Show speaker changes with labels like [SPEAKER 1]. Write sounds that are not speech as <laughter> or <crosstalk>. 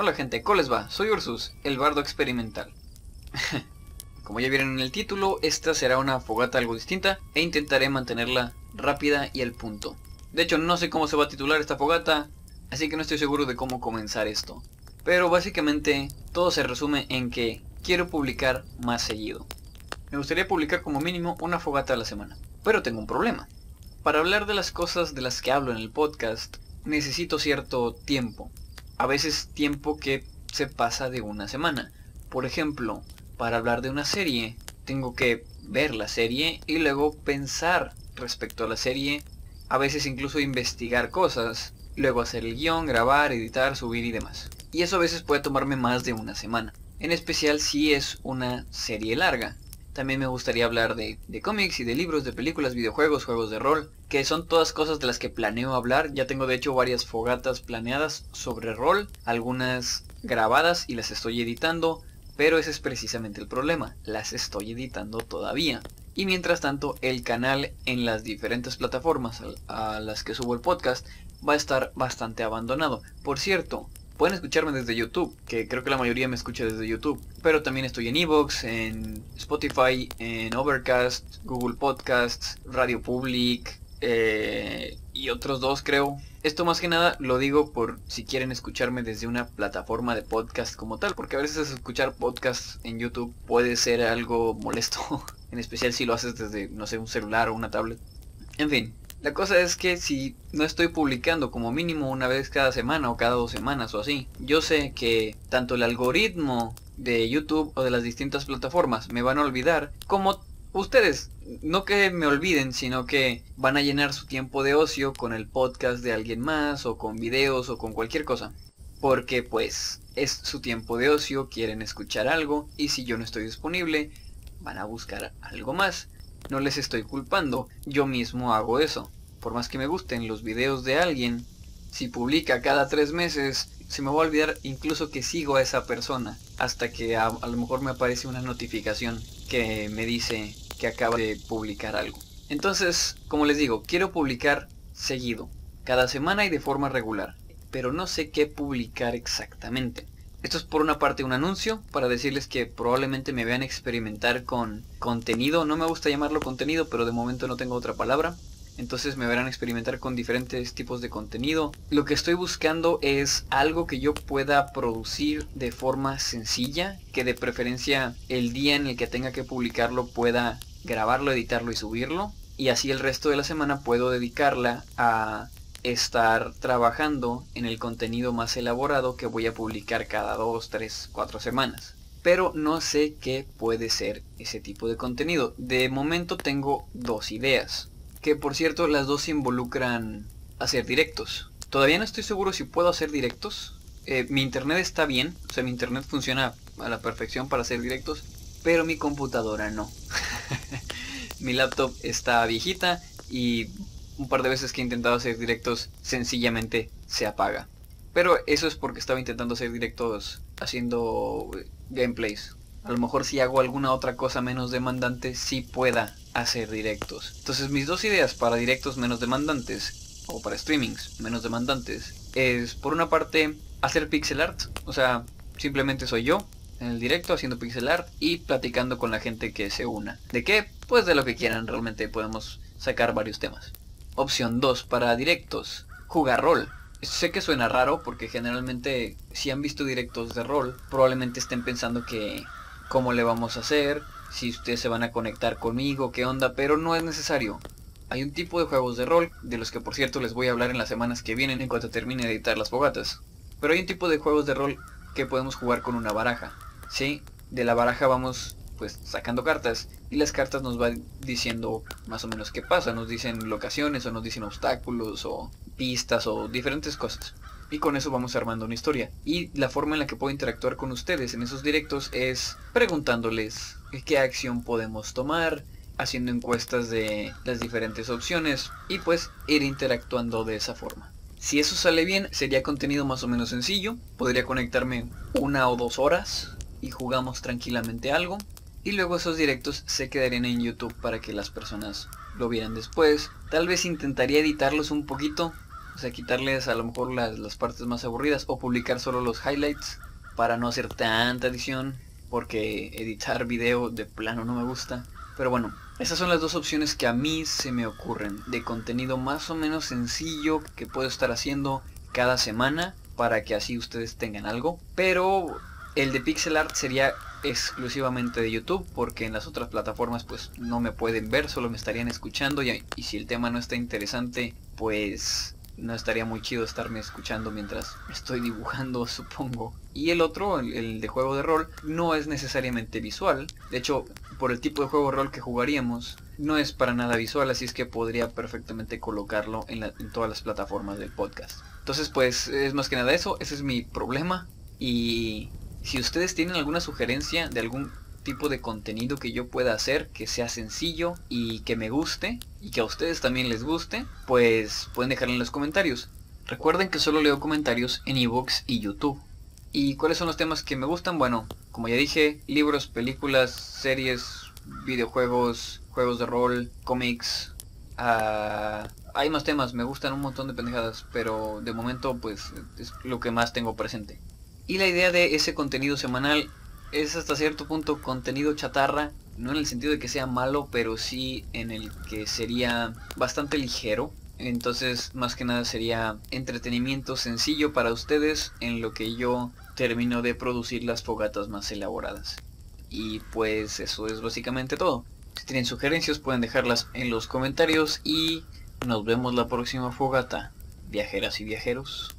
[SPEAKER 1] Hola gente, ¿cómo les va? Soy Ursus, el bardo experimental. <laughs> Como ya vieron en el título, esta será una fogata algo distinta e intentaré mantenerla rápida y al punto. De hecho, no sé cómo se va a titular esta fogata, así que no estoy seguro de cómo comenzar esto. Pero básicamente todo se resume en que quiero publicar más seguido. Me gustaría publicar como mínimo una fogata a la semana. Pero tengo un problema. Para hablar de las cosas de las que hablo en el podcast, necesito cierto tiempo a veces tiempo que se pasa de una semana. Por ejemplo, para hablar de una serie, tengo que ver la serie y luego pensar respecto a la serie, a veces incluso investigar cosas, luego hacer el guion, grabar, editar, subir y demás. Y eso a veces puede tomarme más de una semana, en especial si es una serie larga. También me gustaría hablar de, cómics y de libros, de películas, videojuegos, juegos de rol, que son todas cosas de las que planeo hablar. Ya tengo de hecho varias fogatas planeadas sobre rol, algunas grabadas y las estoy editando, pero ese es precisamente el problema, las estoy editando todavía. Y mientras tanto, el canal en las diferentes plataformas a las que subo el podcast va a estar bastante abandonado. Por cierto, Pueden escucharme desde YouTube, que creo que la mayoría me escucha desde YouTube. Pero también estoy en Evox, en Spotify, en Overcast, Google Podcasts, Radio Public eh, y otros dos creo. Esto más que nada lo digo por si quieren escucharme desde una plataforma de podcast como tal, porque a veces escuchar podcasts en YouTube puede ser algo molesto, <laughs> en especial si lo haces desde, no sé, un celular o una tablet. En fin, la cosa es que si no estoy publicando como mínimo una vez cada semana o cada dos semanas o así, yo sé que tanto el algoritmo de YouTube o de las distintas plataformas me van a olvidar como ustedes. No que me olviden, sino que van a llenar su tiempo de ocio con el podcast de alguien más o con videos o con cualquier cosa. Porque pues es su tiempo de ocio, quieren escuchar algo y si yo no estoy disponible, van a buscar algo más. No les estoy culpando, yo mismo hago eso. Por más que me gusten los videos de alguien, si publica cada tres meses, se me va a olvidar incluso que sigo a esa persona. Hasta que a, lo mejor me aparece una notificación que me dice que acaba de publicar algo. Entonces, como les digo, quiero publicar seguido, cada semana y de forma regular. Pero no sé qué publicar exactamente. Esto es por una parte un anuncio para decirles que probablemente me vean experimentar con contenido. No me gusta llamarlo contenido, pero de momento no tengo otra palabra. Entonces me verán experimentar con diferentes tipos de contenido. Lo que estoy buscando es algo que yo pueda producir de forma sencilla, que de preferencia el día en el que tenga que publicarlo pueda grabarlo, editarlo y subirlo. Y así el resto de la semana puedo dedicarla a estar trabajando en el contenido más elaborado que voy a publicar cada 2, 3, 4 semanas. Pero no sé qué puede ser ese tipo de contenido. De momento tengo dos ideas. Que por cierto las dos involucran hacer directos. Todavía no estoy seguro si puedo hacer directos. Eh, mi internet está bien. O sea, mi internet funciona a la perfección para hacer directos. Pero mi computadora no. <laughs> mi laptop está viejita y un par de veces que he intentado hacer directos sencillamente se apaga. Pero eso es porque estaba intentando hacer directos haciendo eh, gameplays. A lo mejor si hago alguna otra cosa menos demandante, sí pueda hacer directos. Entonces mis dos ideas para directos menos demandantes, o para streamings menos demandantes, es por una parte hacer pixel art. O sea, simplemente soy yo en el directo haciendo pixel art y platicando con la gente que se una. ¿De qué? Pues de lo que quieran, realmente podemos sacar varios temas. Opción 2 para directos. Jugar rol. Sé que suena raro porque generalmente si han visto directos de rol probablemente estén pensando que cómo le vamos a hacer, si ustedes se van a conectar conmigo, qué onda, pero no es necesario. Hay un tipo de juegos de rol, de los que por cierto les voy a hablar en las semanas que vienen en cuanto termine de editar las fogatas. Pero hay un tipo de juegos de rol que podemos jugar con una baraja. ¿Sí? De la baraja vamos pues sacando cartas y las cartas nos van diciendo más o menos qué pasa, nos dicen locaciones o nos dicen obstáculos o pistas o diferentes cosas. Y con eso vamos armando una historia. Y la forma en la que puedo interactuar con ustedes en esos directos es preguntándoles qué acción podemos tomar, haciendo encuestas de las diferentes opciones y pues ir interactuando de esa forma. Si eso sale bien, sería contenido más o menos sencillo. Podría conectarme una o dos horas y jugamos tranquilamente algo. Y luego esos directos se quedarían en YouTube para que las personas lo vieran después. Tal vez intentaría editarlos un poquito. O sea, quitarles a lo mejor las, las partes más aburridas o publicar solo los highlights para no hacer tanta edición porque editar video de plano no me gusta. Pero bueno, esas son las dos opciones que a mí se me ocurren de contenido más o menos sencillo que puedo estar haciendo cada semana para que así ustedes tengan algo. Pero el de pixel art sería exclusivamente de YouTube porque en las otras plataformas pues no me pueden ver, solo me estarían escuchando y, y si el tema no está interesante pues no estaría muy chido estarme escuchando mientras estoy dibujando, <laughs> supongo. Y el otro, el, de juego de rol, no es necesariamente visual. De hecho, por el tipo de juego de rol que jugaríamos, no es para nada visual, así es que podría perfectamente colocarlo en, en todas las plataformas del podcast. Entonces, pues, es más que nada eso, ese es mi problema. Y si ustedes tienen alguna sugerencia de algún tipo de contenido que yo pueda hacer que sea sencillo y que me guste y que a ustedes también les guste, pues pueden dejarlo en los comentarios. Recuerden que solo leo comentarios en ebooks y YouTube. ¿Y cuáles son los temas que me gustan? Bueno, como ya dije, libros, películas, series, videojuegos, juegos de rol, cómics. Ah, hay más temas, me gustan un montón de pendejadas, pero de momento pues es lo que más tengo presente. Y la idea de ese contenido semanal es hasta cierto punto contenido chatarra, no en el sentido de que sea malo, pero sí en el que sería bastante ligero. Entonces, más que nada sería entretenimiento sencillo para ustedes en lo que yo termino de producir las fogatas más elaboradas. Y pues eso es básicamente todo. Si tienen sugerencias pueden dejarlas en los comentarios y nos vemos la próxima fogata. Viajeras y viajeros.